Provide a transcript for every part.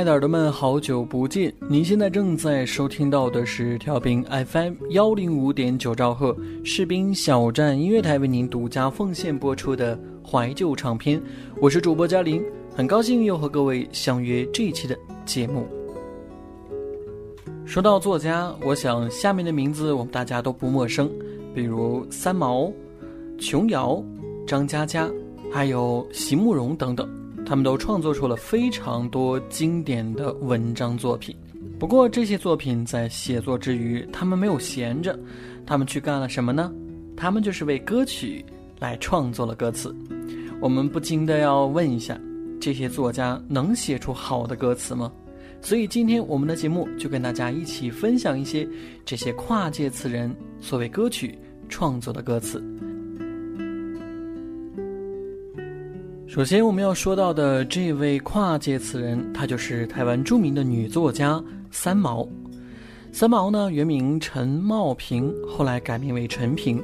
爱的耳朵们，好久不见！您现在正在收听到的是调频 FM 幺零五点九兆赫士兵小站音乐台为您独家奉献播出的怀旧唱片，我是主播嘉玲，很高兴又和各位相约这一期的节目。说到作家，我想下面的名字我们大家都不陌生，比如三毛、琼瑶、张嘉佳，还有席慕容等等。他们都创作出了非常多经典的文章作品，不过这些作品在写作之余，他们没有闲着，他们去干了什么呢？他们就是为歌曲来创作了歌词。我们不禁的要问一下，这些作家能写出好的歌词吗？所以今天我们的节目就跟大家一起分享一些这些跨界词人所谓歌曲创作的歌词。首先，我们要说到的这位跨界词人，她就是台湾著名的女作家三毛。三毛呢，原名陈茂平，后来改名为陈平。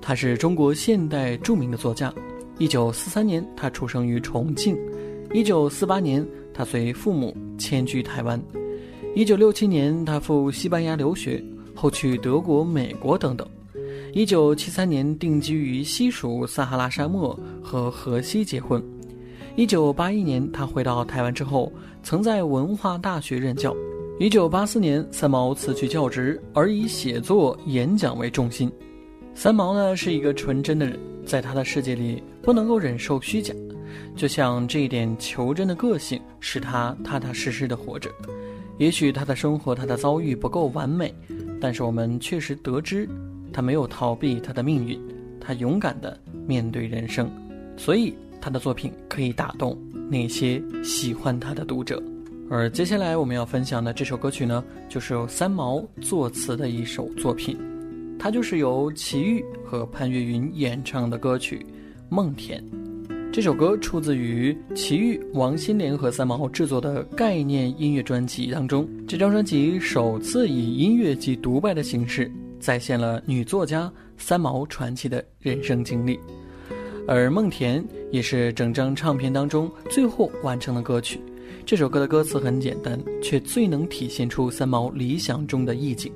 她是中国现代著名的作家。一九四三年，她出生于重庆。一九四八年，她随父母迁居台湾。一九六七年，她赴西班牙留学，后去德国、美国等等。一九七三年定居于西属撒哈拉沙漠，和荷西结婚。一九八一年，他回到台湾之后，曾在文化大学任教。一九八四年，三毛辞去教职，而以写作、演讲为重心。三毛呢是一个纯真的人，在他的世界里不能够忍受虚假，就像这一点求真的个性，使他踏踏实实的活着。也许他的生活、他的遭遇不够完美，但是我们确实得知。他没有逃避他的命运，他勇敢地面对人生，所以他的作品可以打动那些喜欢他的读者。而接下来我们要分享的这首歌曲呢，就是由三毛作词的一首作品，它就是由齐豫和潘越云演唱的歌曲《梦田》。这首歌出自于齐豫、王心凌和三毛制作的概念音乐专辑当中。这张专辑首次以音乐及独白的形式。再现了女作家三毛传奇的人生经历，而《梦田》也是整张唱片当中最后完成的歌曲。这首歌的歌词很简单，却最能体现出三毛理想中的意境。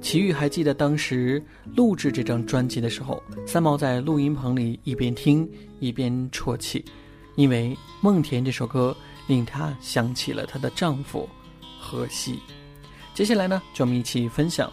齐豫还记得当时录制这张专辑的时候，三毛在录音棚里一边听一边啜泣，因为《梦田》这首歌令她想起了她的丈夫荷西。接下来呢，就我们一起分享。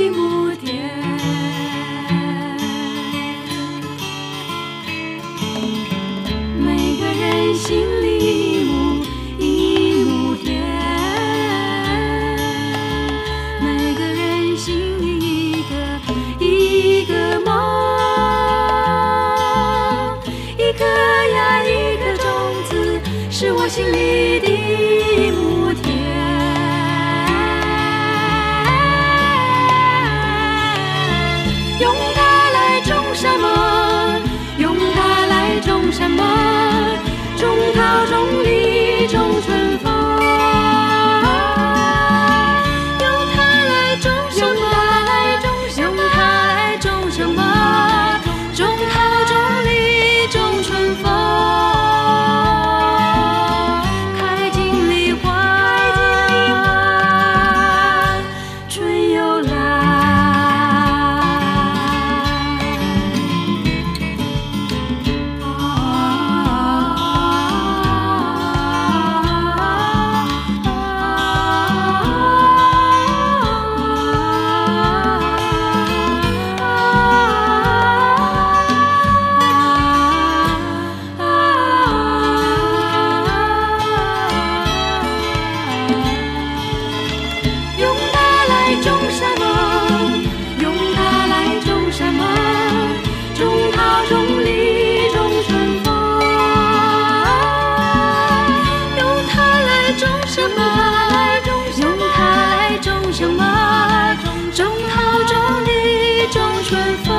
李，种春风。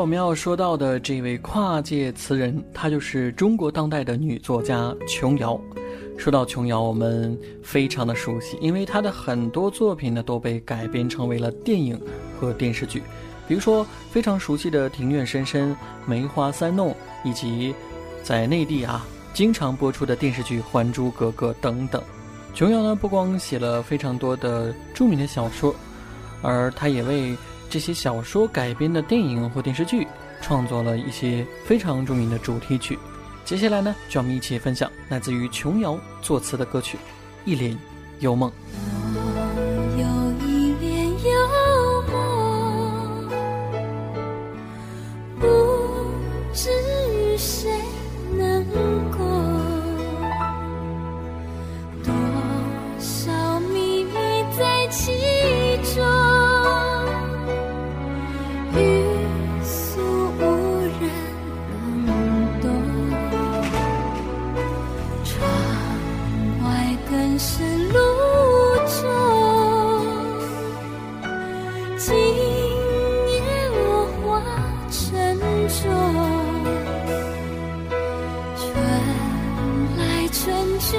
我们要说到的这位跨界词人，她就是中国当代的女作家琼瑶。说到琼瑶，我们非常的熟悉，因为她的很多作品呢都被改编成为了电影和电视剧，比如说非常熟悉的《庭院深深》《梅花三弄》，以及在内地啊经常播出的电视剧《还珠格格》等等。琼瑶呢不光写了非常多的著名的小说，而她也为这些小说改编的电影或电视剧创作了一些非常著名的主题曲。接下来呢，就让我们一起分享来自于琼瑶作词的歌曲《一帘幽梦》。中，春来春去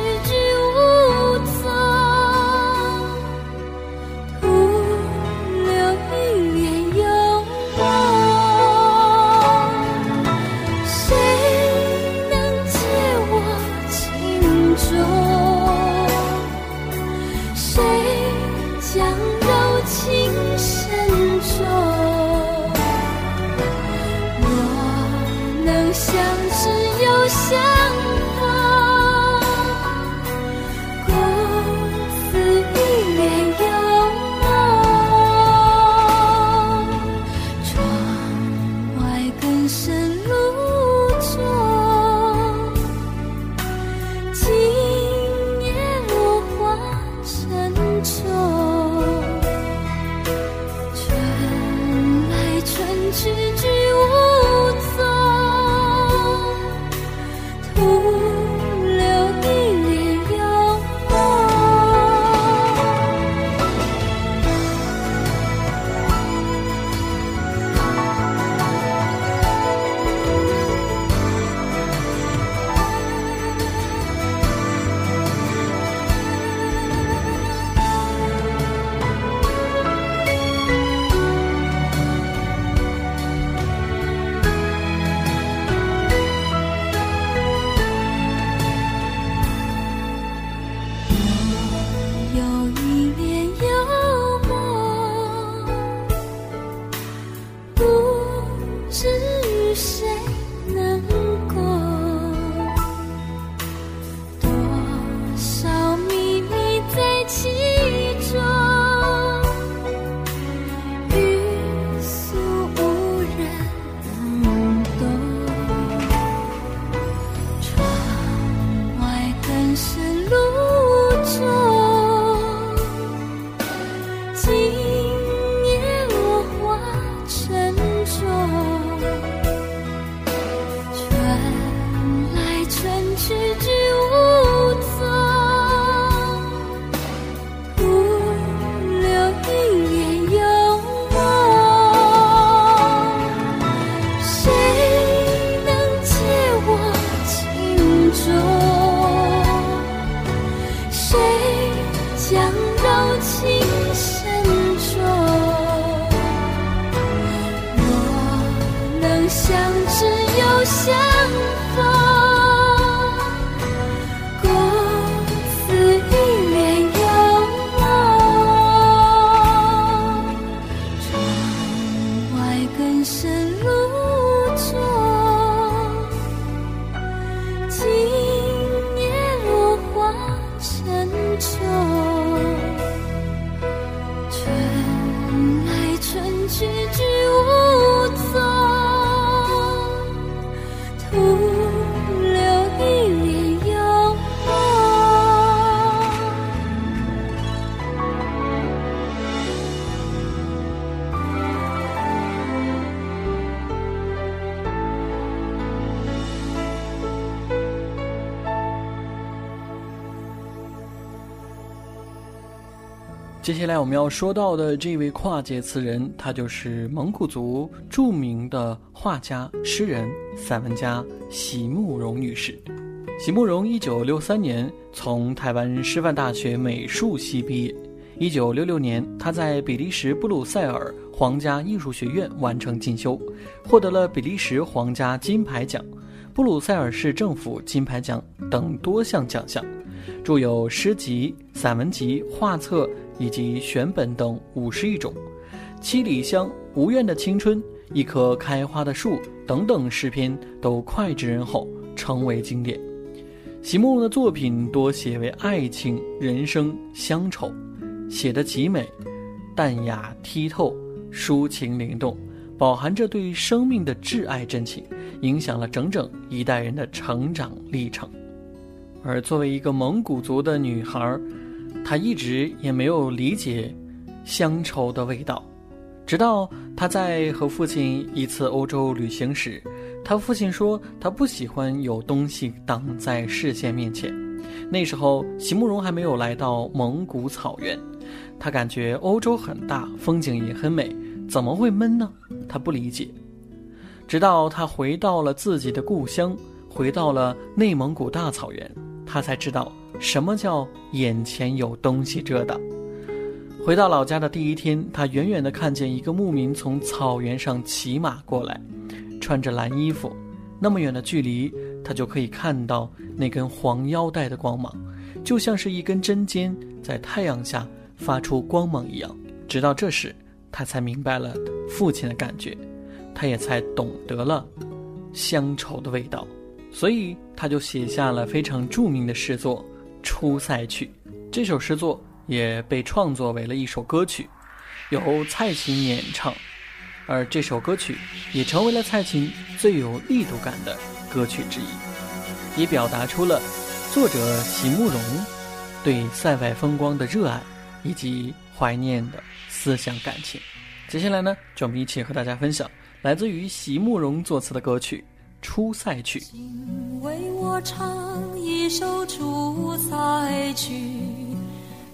接下来我们要说到的这位跨界词人，他就是蒙古族著名的画家、诗人、散文家席慕容女士。席慕容一九六三年从台湾师范大学美术系毕业，一九六六年他在比利时布鲁塞尔皇家艺术学院完成进修，获得了比利时皇家金牌奖、布鲁塞尔市政府金牌奖等多项奖项，著有诗集、散文集、画册以及选本等五十余种，《七里香》《无怨的青春》《一棵开花的树》等等诗篇都脍炙人口，成为经典。席慕容的作品多写为爱情、人生、乡愁，写得极美，淡雅剔透，抒情灵动，饱含着对生命的挚爱真情，影响了整整一代人的成长历程。而作为一个蒙古族的女孩，她一直也没有理解乡愁的味道，直到她在和父亲一次欧洲旅行时，她父亲说他不喜欢有东西挡在视线面前。那时候，席慕容还没有来到蒙古草原，他感觉欧洲很大，风景也很美，怎么会闷呢？他不理解。直到他回到了自己的故乡，回到了内蒙古大草原，他才知道什么叫眼前有东西遮挡。回到老家的第一天，他远远地看见一个牧民从草原上骑马过来，穿着蓝衣服，那么远的距离，他就可以看到那根黄腰带的光芒，就像是一根针尖在太阳下发出光芒一样。直到这时，他才明白了父亲的感觉，他也才懂得了乡愁的味道，所以他就写下了非常著名的诗作《出塞曲》。这首诗作也被创作为了一首歌曲，由蔡琴演唱，而这首歌曲也成为了蔡琴最有力度感的歌曲之一，也表达出了作者席慕容对塞外风光的热爱以及怀念的思想感情。接下来呢，就我们一起和大家分享来自于席慕容作词的歌曲《出塞曲》。请为我唱一首出塞曲，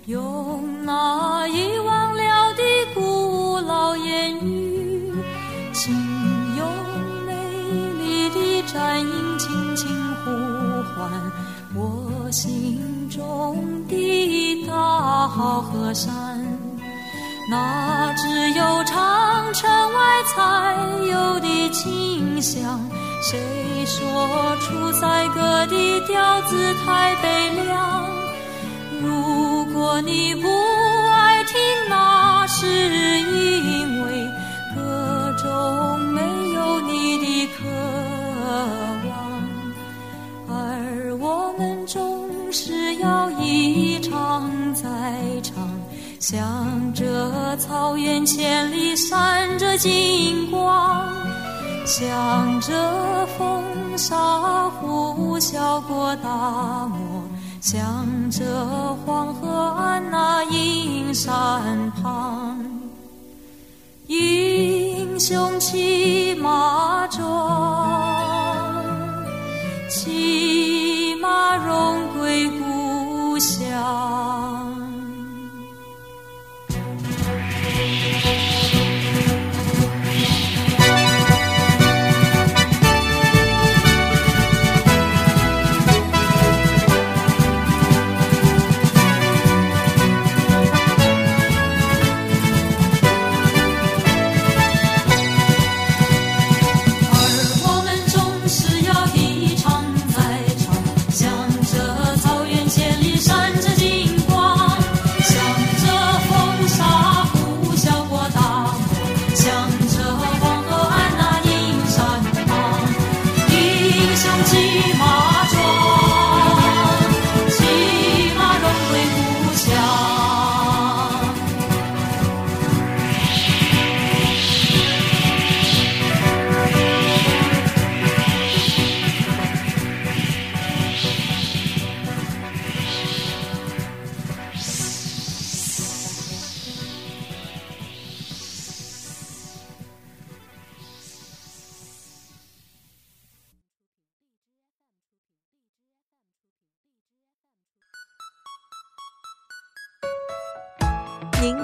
用那遗忘了的古老言语，请用美丽的战音轻轻呼唤我心中的大好河山。那只有长城外才有的清香。谁说出塞歌的调子太悲凉？如果你不爱听，那是因为歌中没有你的渴望，而我们总是要一唱再唱。向着草原千里闪着金光，向着风沙呼啸过大漠，向着黄河岸那阴山旁，英雄气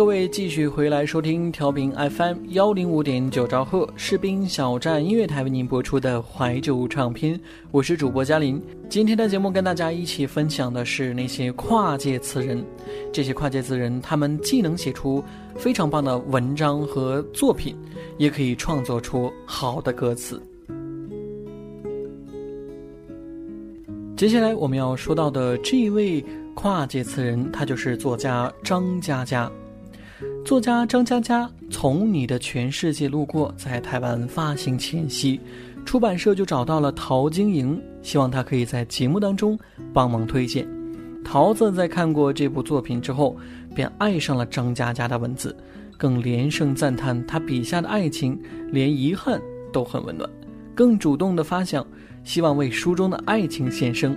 各位继续回来收听调频 FM 幺零五点九兆赫士兵小站音乐台为您播出的怀旧唱片，我是主播嘉林。今天的节目跟大家一起分享的是那些跨界词人。这些跨界词人，他们既能写出非常棒的文章和作品，也可以创作出好的歌词。接下来我们要说到的这一位跨界词人，他就是作家张嘉佳。作家张嘉佳从《你的全世界路过》在台湾发行前夕，出版社就找到了陶晶莹，希望她可以在节目当中帮忙推荐。桃子在看过这部作品之后，便爱上了张嘉佳的文字，更连声赞叹他笔下的爱情连遗憾都很温暖，更主动的发想，希望为书中的爱情献声。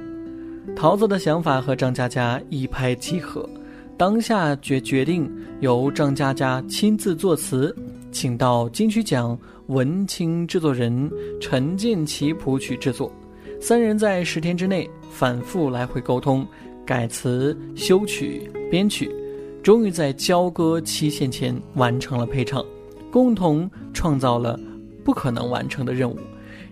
桃子的想法和张嘉佳一拍即合。当下决决定由张嘉佳亲自作词，请到金曲奖文青制作人陈建奇谱曲制作，三人在十天之内反复来回沟通，改词、修曲、编曲，终于在交歌期限前完成了配唱，共同创造了不可能完成的任务。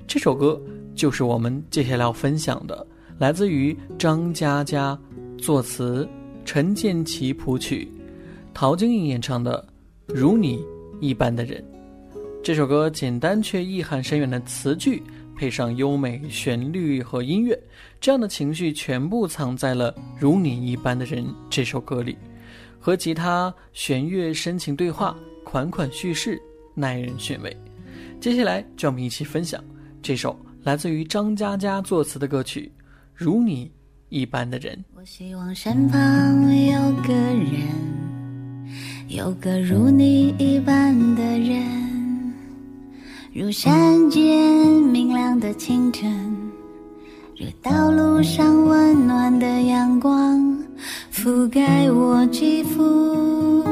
这首歌就是我们接下来要分享的，来自于张嘉佳作词。陈建奇谱曲，陶晶莹演唱的《如你一般的人》。这首歌简单却意涵深远的词句，配上优美旋律和音乐，这样的情绪全部藏在了《如你一般的人》这首歌里，和吉他弦乐深情对话，款款叙事，耐人寻味。接下来，就让我们一起分享这首来自于张嘉佳作词的歌曲《如你》。一般的人，我希望身旁有个人，有个如你一般的人，如山间明亮的清晨，如道路上温暖的阳光，覆盖我肌肤，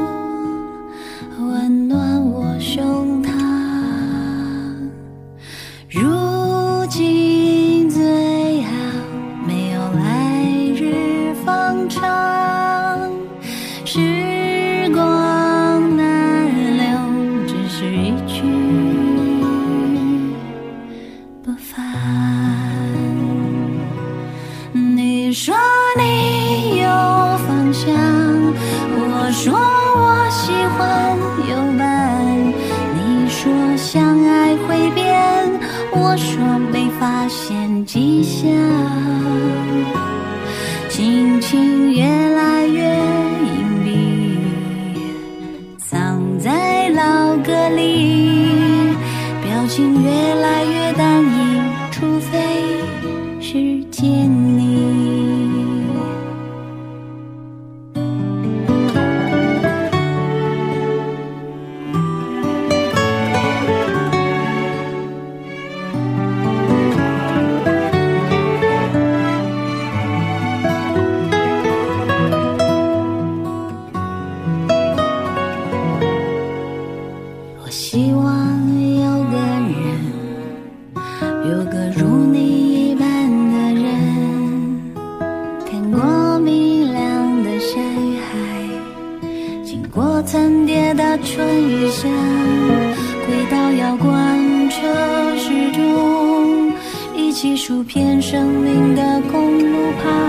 温暖我胸膛。如今我说没发现迹象。的公路旁。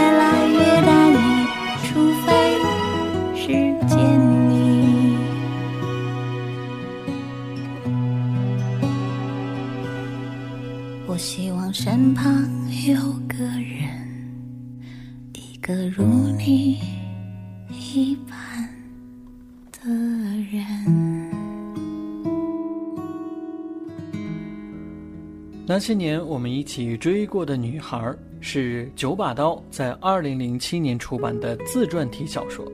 那些年我们一起追过的女孩是九把刀在二零零七年出版的自传体小说。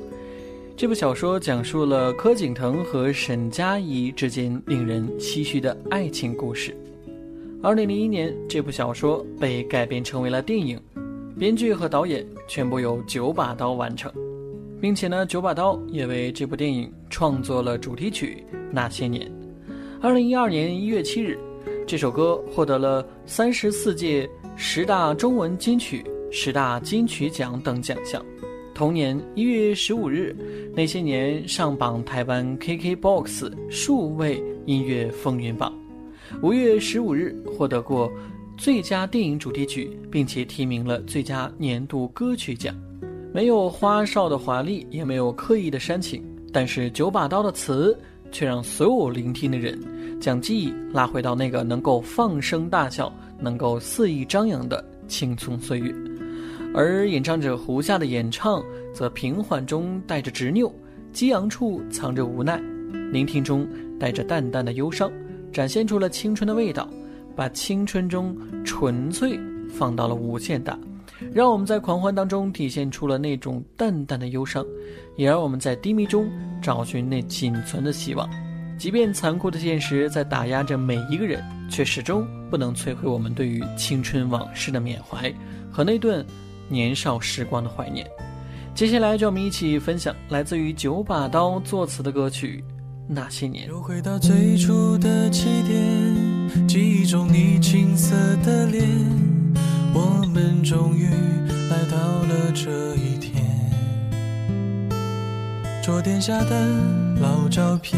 这部小说讲述了柯景腾和沈佳宜之间令人唏嘘的爱情故事。二零零一年，这部小说被改编成为了电影，编剧和导演全部由九把刀完成，并且呢，九把刀也为这部电影创作了主题曲《那些年》。二零一二年一月七日，这首歌获得了三十四届十大中文金曲、十大金曲奖等奖项。同年一月十五日，《那些年》上榜台湾 KKBOX 数位音乐风云榜。五月十五日获得过最佳电影主题曲，并且提名了最佳年度歌曲奖。没有花哨的华丽，也没有刻意的煽情，但是九把刀的词却让所有聆听的人将记忆拉回到那个能够放声大笑、能够肆意张扬的青葱岁月。而演唱者胡夏的演唱则平缓中带着执拗，激昂处藏着无奈，聆听中带着淡淡的忧伤。展现出了青春的味道，把青春中纯粹放到了无限大，让我们在狂欢当中体现出了那种淡淡的忧伤，也让我们在低迷中找寻那仅存的希望。即便残酷的现实在打压着每一个人，却始终不能摧毁我们对于青春往事的缅怀和那段年少时光的怀念。接下来，就让我们一起分享来自于九把刀作词的歌曲。那些年，又回到最初的起点，记忆中你青涩的脸，我们终于来到了这一天。桌垫下的老照片，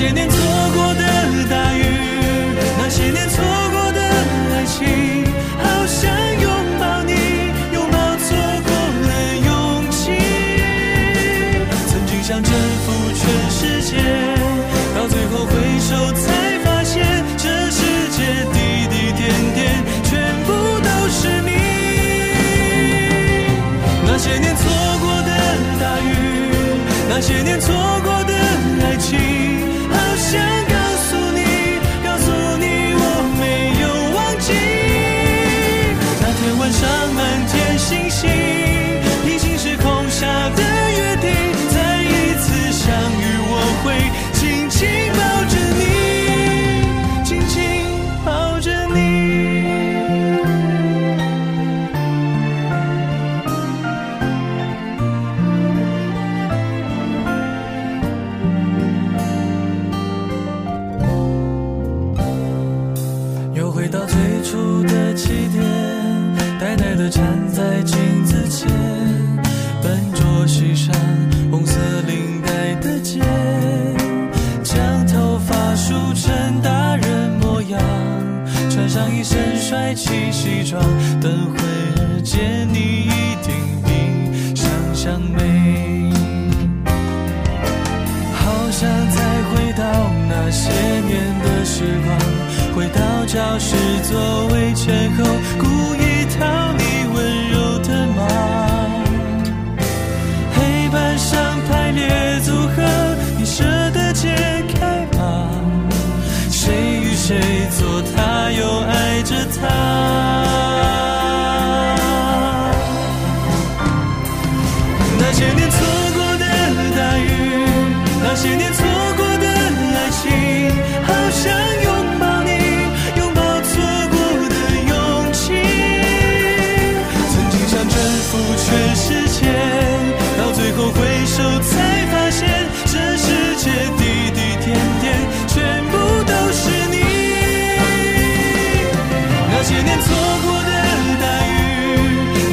那些年起西装等会儿见你一定比想象美。好想再回到那些年的时光回到教室座位前后爱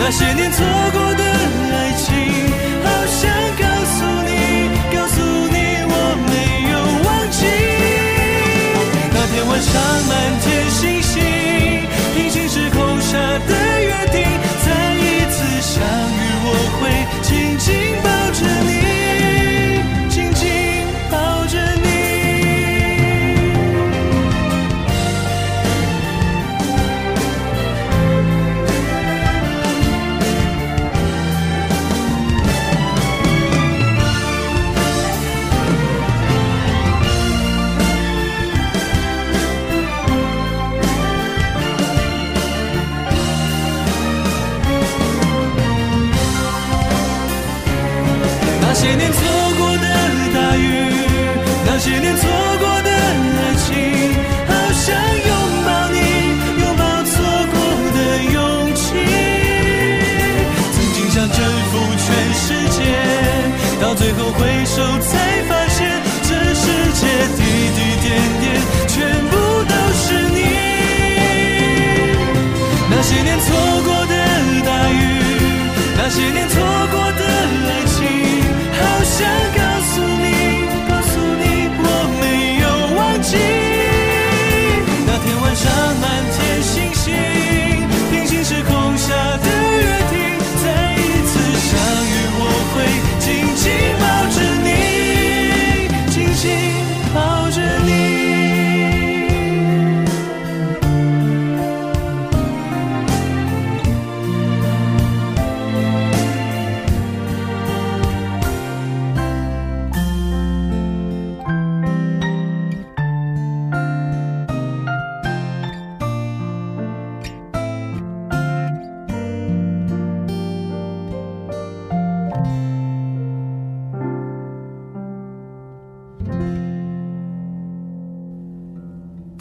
那些年错过的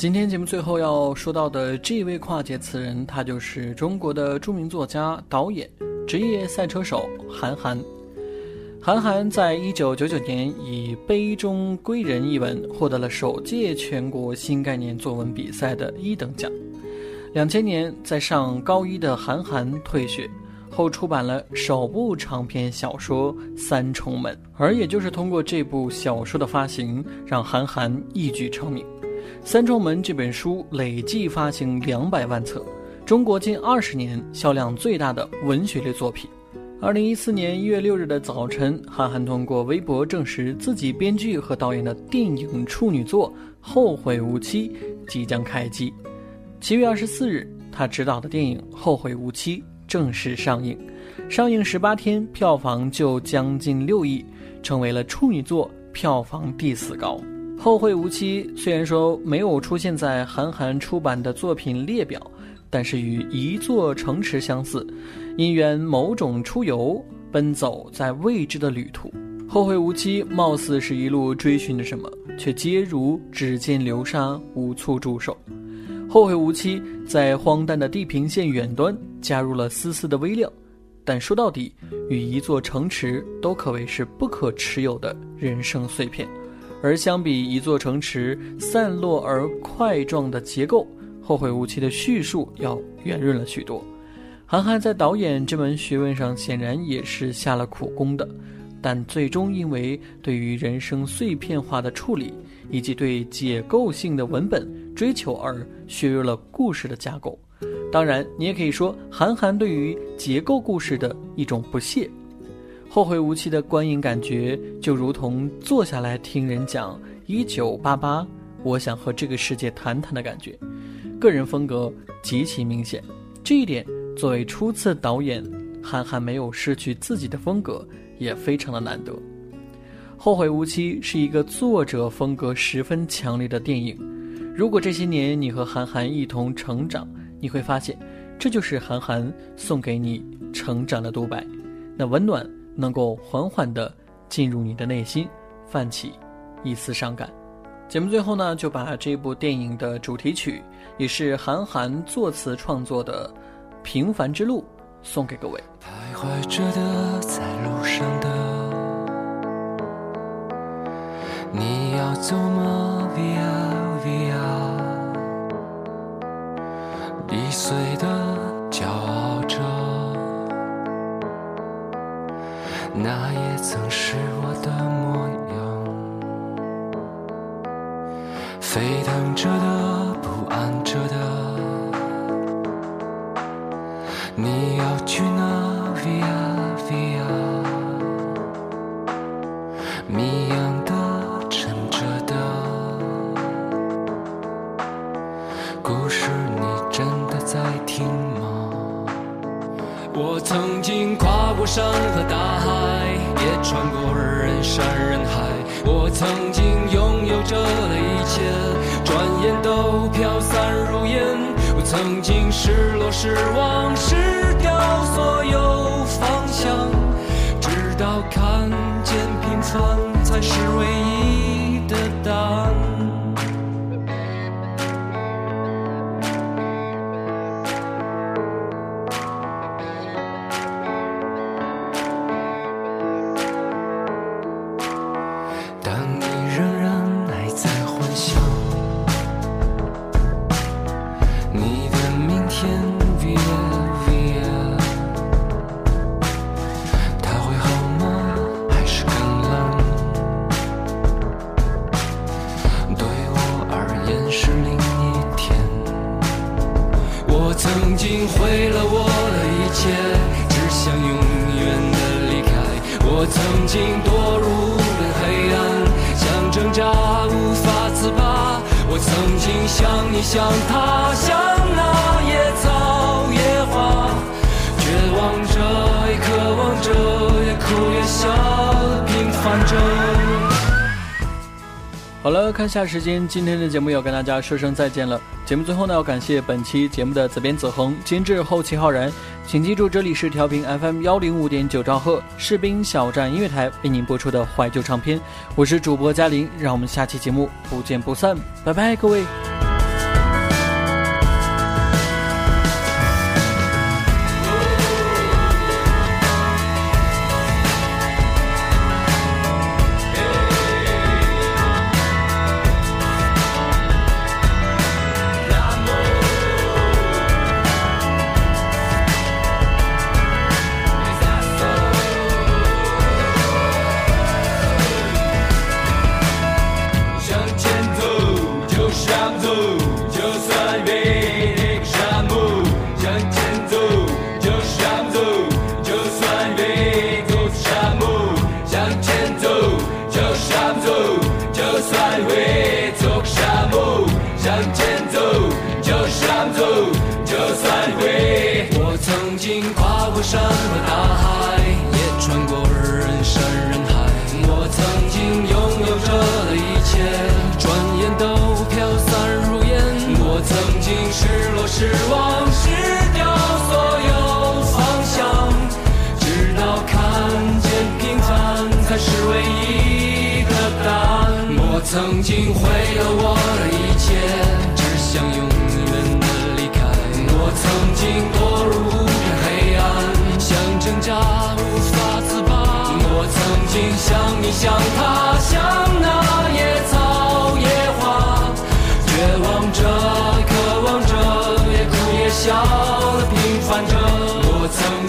今天节目最后要说到的这位跨界词人，他就是中国的著名作家、导演、职业赛车手韩寒。韩寒在一九九九年以《杯中归人》一文获得了首届全国新概念作文比赛的一等奖。两千年，在上高一的韩寒退学后，出版了首部长篇小说《三重门》，而也就是通过这部小说的发行，让韩寒一举成名。《三重门》这本书累计发行两百万册，中国近二十年销量最大的文学类作品。二零一四年一月六日的早晨，韩寒通过微博证实自己编剧和导演的电影处女作《后会无期》即将开机。七月二十四日，他执导的电影《后会无期》正式上映，上映十八天，票房就将近六亿，成为了处女作票房第四高。《后会无期》虽然说没有出现在韩寒出版的作品列表，但是与一座城池相似，因缘某种出游，奔走在未知的旅途。后会无期，貌似是一路追寻着什么，却皆如指尖流沙，无处驻守。后会无期，在荒诞的地平线远端加入了丝丝的微亮，但说到底，与一座城池都可谓是不可持有的人生碎片。而相比一座城池散落而块状的结构，后会无期的叙述要圆润了许多。韩寒在导演这门学问上显然也是下了苦功的，但最终因为对于人生碎片化的处理以及对解构性的文本追求而削弱了故事的架构。当然，你也可以说韩寒对于结构故事的一种不屑。《后会无期的观影感觉，就如同坐下来听人讲一九八八，我想和这个世界谈谈的感觉。个人风格极其明显，这一点作为初次导演，韩寒没有失去自己的风格，也非常的难得。后会无期是一个作者风格十分强烈的电影。如果这些年你和韩寒一同成长，你会发现，这就是韩寒送给你成长的独白，那温暖。能够缓缓地进入你的内心，泛起一丝伤感。节目最后呢，就把这部电影的主题曲，也是韩寒作词创作的《平凡之路》，送给各位。徘徊着的，在路上的，你要走吗？Via Via，易碎的，骄傲那也曾是我的模样，沸腾着的，下时间，今天的节目要跟大家说声再见了。节目最后呢，要感谢本期节目的责编子恒、监制后期浩然。请记住，这里是调频 FM 幺零五点九兆赫士兵小站音乐台为您播出的怀旧唱片，我是主播嘉玲，让我们下期节目不见不散，拜拜，各位。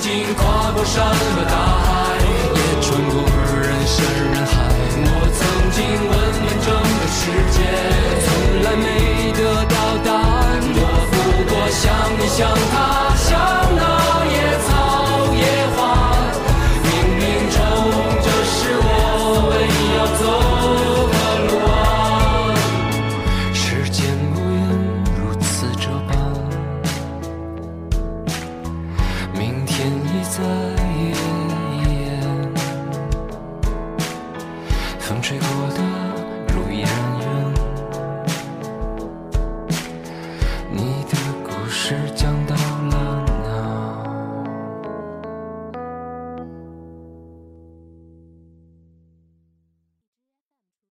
经跨过山和大海，也穿过人山人海。我曾经问遍整个世界，从来没得到答案。我不过想你想他想